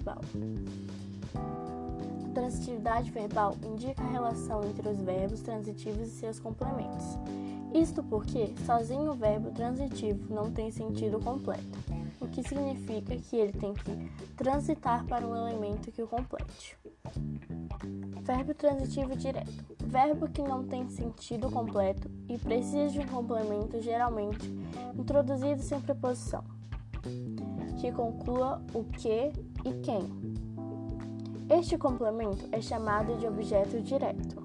verbal. A transitividade verbal indica a relação entre os verbos transitivos e seus complementos. Isto porque, sozinho, o verbo transitivo não tem sentido completo, o que significa que ele tem que transitar para um elemento que o complete. Verbo transitivo direto. Verbo que não tem sentido completo e precisa de um complemento geralmente introduzido sem preposição, que conclua o que e quem. Este complemento é chamado de objeto direto.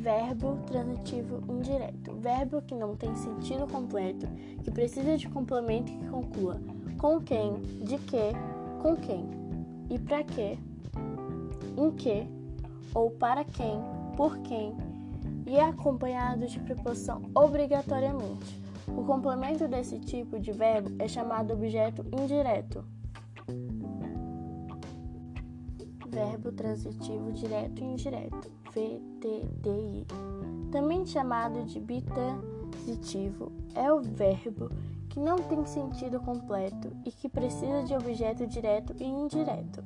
Verbo transitivo indireto. Verbo que não tem sentido completo, que precisa de complemento que conclua com quem, de que, com quem e para que, em que ou para quem, por quem e é acompanhado de preposição obrigatoriamente. O complemento desse tipo de verbo é chamado objeto indireto. Verbo transitivo direto e indireto, VTDI. Também chamado de bitransitivo, é o verbo que não tem sentido completo e que precisa de objeto direto e indireto.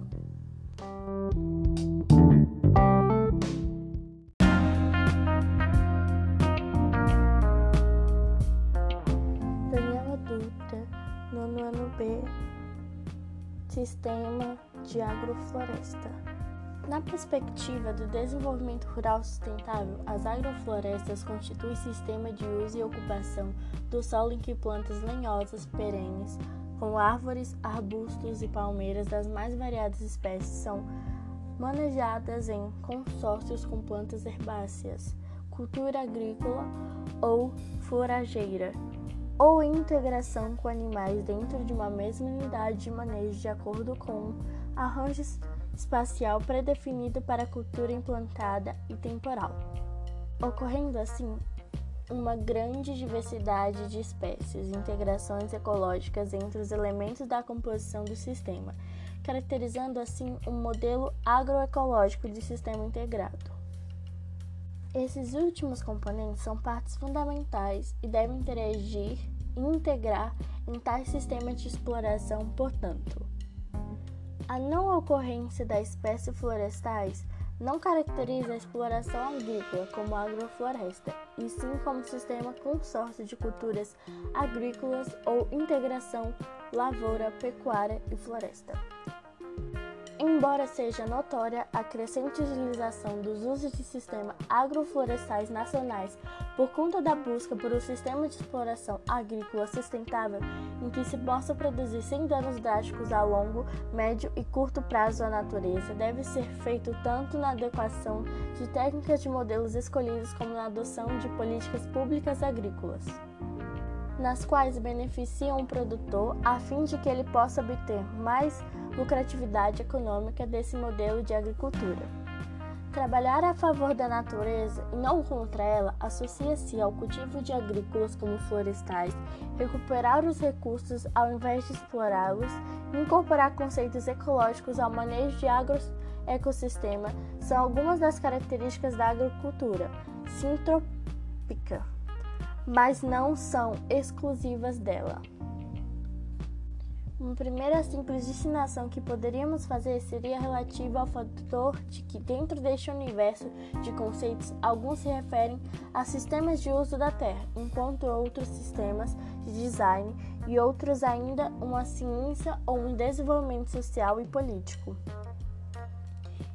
Sistema de Agrofloresta. Na perspectiva do desenvolvimento rural sustentável, as agroflorestas constituem sistema de uso e ocupação do solo em que plantas lenhosas perenes, como árvores, arbustos e palmeiras das mais variadas espécies, são manejadas em consórcios com plantas herbáceas, cultura agrícola ou forageira, ou integração com animais dentro de uma mesma unidade de manejo de acordo com arranjos espacial predefinido para a cultura implantada e temporal, ocorrendo assim uma grande diversidade de espécies integrações ecológicas entre os elementos da composição do sistema, caracterizando assim um modelo agroecológico de sistema integrado. Esses últimos componentes são partes fundamentais e devem interagir integrar em tais sistemas de exploração, portanto, a não ocorrência da espécie florestais não caracteriza a exploração agrícola como agrofloresta, e sim como sistema consórcio de culturas agrícolas ou integração lavoura, pecuária e floresta. Embora seja notória a crescente utilização dos usos de sistemas agroflorestais nacionais por conta da busca por um sistema de exploração agrícola sustentável em que se possa produzir sem danos drásticos a longo, médio e curto prazo à natureza, deve ser feito tanto na adequação de técnicas de modelos escolhidos como na adoção de políticas públicas agrícolas nas quais beneficiam o produtor a fim de que ele possa obter mais lucratividade econômica desse modelo de agricultura. Trabalhar a favor da natureza e não contra ela associa-se ao cultivo de agrícolas como florestais, recuperar os recursos ao invés de explorá-los, incorporar conceitos ecológicos ao manejo de agroecossistema são algumas das características da agricultura sintrópica mas não são exclusivas dela. Uma primeira simples destinação que poderíamos fazer seria relativa ao fator de que, dentro deste universo de conceitos, alguns se referem a sistemas de uso da Terra, enquanto outros sistemas de design e outros ainda uma ciência ou um desenvolvimento social e político.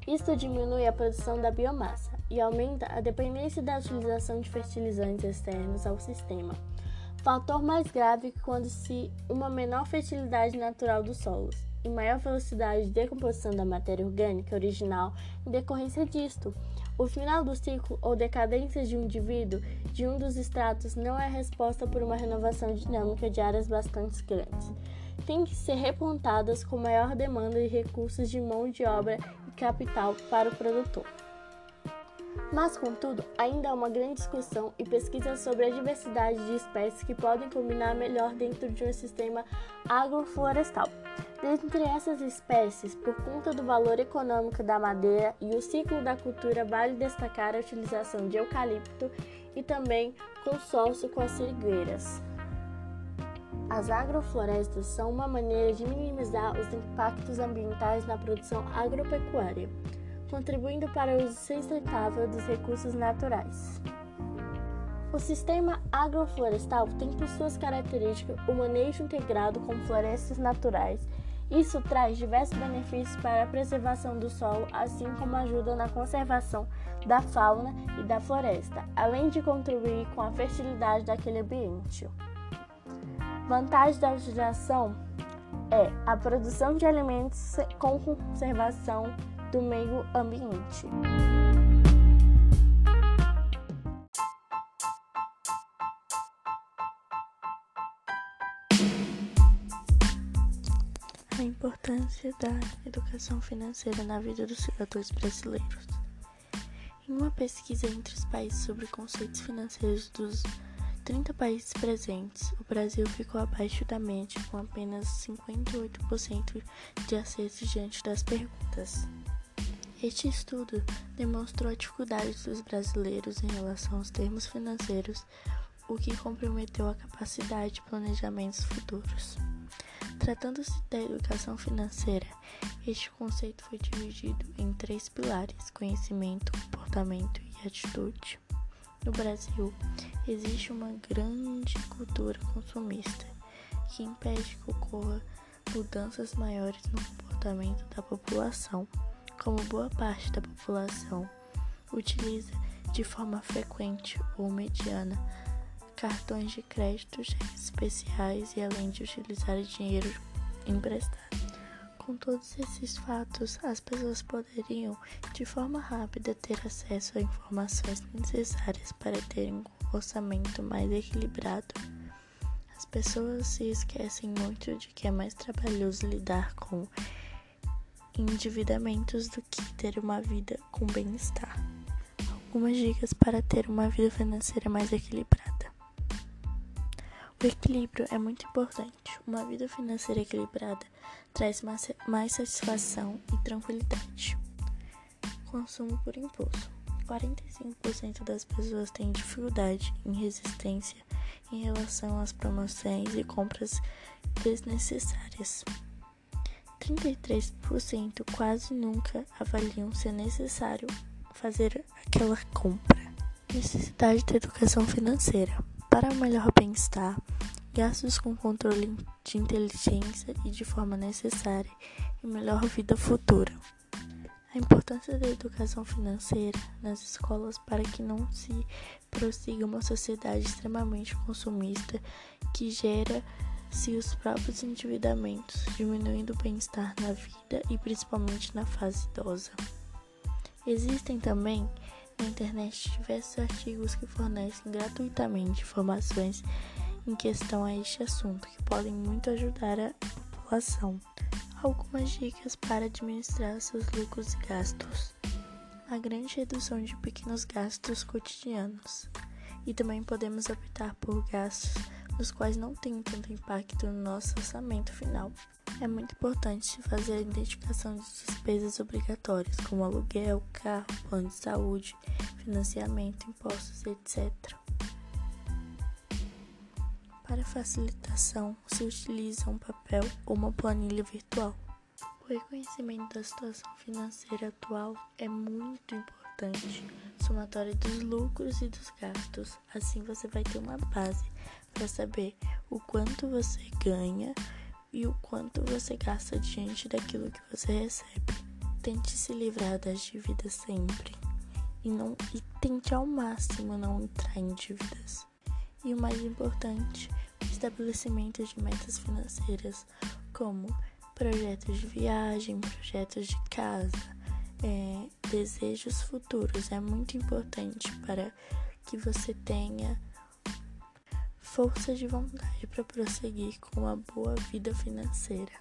Isto diminui a produção da biomassa, e aumenta a dependência da utilização de fertilizantes externos ao sistema. Fator mais grave quando se uma menor fertilidade natural dos solos e maior velocidade de decomposição da matéria orgânica original em decorrência disto. O final do ciclo ou decadência de um indivíduo de um dos estratos não é resposta por uma renovação dinâmica de áreas bastante grandes. Tem que ser replantadas com maior demanda de recursos de mão de obra e capital para o produtor. Mas, contudo, ainda há uma grande discussão e pesquisa sobre a diversidade de espécies que podem combinar melhor dentro de um sistema agroflorestal. Dentre essas espécies, por conta do valor econômico da madeira e o ciclo da cultura, vale destacar a utilização de eucalipto e também consórcio com as sirigueiras. As agroflorestas são uma maneira de minimizar os impactos ambientais na produção agropecuária, contribuindo para o uso sustentável dos recursos naturais. O sistema agroflorestal tem por suas características o manejo integrado com florestas naturais. Isso traz diversos benefícios para a preservação do solo, assim como ajuda na conservação da fauna e da floresta, além de contribuir com a fertilidade daquele ambiente. Vantagem da utilização é a produção de alimentos com conservação do meio ambiente. A importância da educação financeira na vida dos cidadãos brasileiros. Em uma pesquisa entre os países sobre conceitos financeiros dos 30 países presentes, o Brasil ficou abaixo da média, com apenas 58% de acertos diante das perguntas. Este estudo demonstrou a dificuldade dos brasileiros em relação aos termos financeiros, o que comprometeu a capacidade de planejamentos futuros. Tratando-se da educação financeira, este conceito foi dividido em três pilares: conhecimento, comportamento e atitude. No Brasil, existe uma grande cultura consumista que impede que ocorra mudanças maiores no comportamento da população, como boa parte da população utiliza de forma frequente ou mediana cartões de crédito, especiais e além de utilizar dinheiro emprestado. Com todos esses fatos, as pessoas poderiam, de forma rápida, ter acesso a informações necessárias para terem um orçamento mais equilibrado. As pessoas se esquecem muito de que é mais trabalhoso lidar com endividamentos do que ter uma vida com bem-estar. Algumas dicas para ter uma vida financeira mais equilibrada. O equilíbrio é muito importante. Uma vida financeira equilibrada traz mais satisfação e tranquilidade. Consumo por impulso. 45% das pessoas têm dificuldade em resistência em relação às promoções e compras desnecessárias. 33% quase nunca avaliam se é necessário fazer aquela compra. Necessidade de educação financeira. Para o melhor bem-estar, gastos com controle de inteligência e de forma necessária e melhor vida futura. A importância da educação financeira nas escolas para que não se prossiga uma sociedade extremamente consumista que gera-se os próprios endividamentos, diminuindo o bem-estar na vida e principalmente na fase idosa. Existem também na internet diversos artigos que fornecem gratuitamente informações em questão a este assunto que podem muito ajudar a população. Algumas dicas para administrar seus lucros e gastos. A grande redução de pequenos gastos cotidianos. E também podemos optar por gastos nos quais não tem tanto impacto no nosso orçamento final. É muito importante fazer a identificação de despesas obrigatórias, como aluguel, carro, plano de saúde, financiamento, impostos, etc. Para facilitação, se utiliza um papel ou uma planilha virtual. O reconhecimento da situação financeira atual é muito importante, somatório dos lucros e dos gastos. Assim você vai ter uma base para saber o quanto você ganha e o quanto você gasta diante daquilo que você recebe. Tente se livrar das dívidas sempre e não e tente ao máximo não entrar em dívidas. E o mais importante, o estabelecimento de metas financeiras, como projetos de viagem, projetos de casa, é, desejos futuros. É muito importante para que você tenha força de vontade para prosseguir com uma boa vida financeira.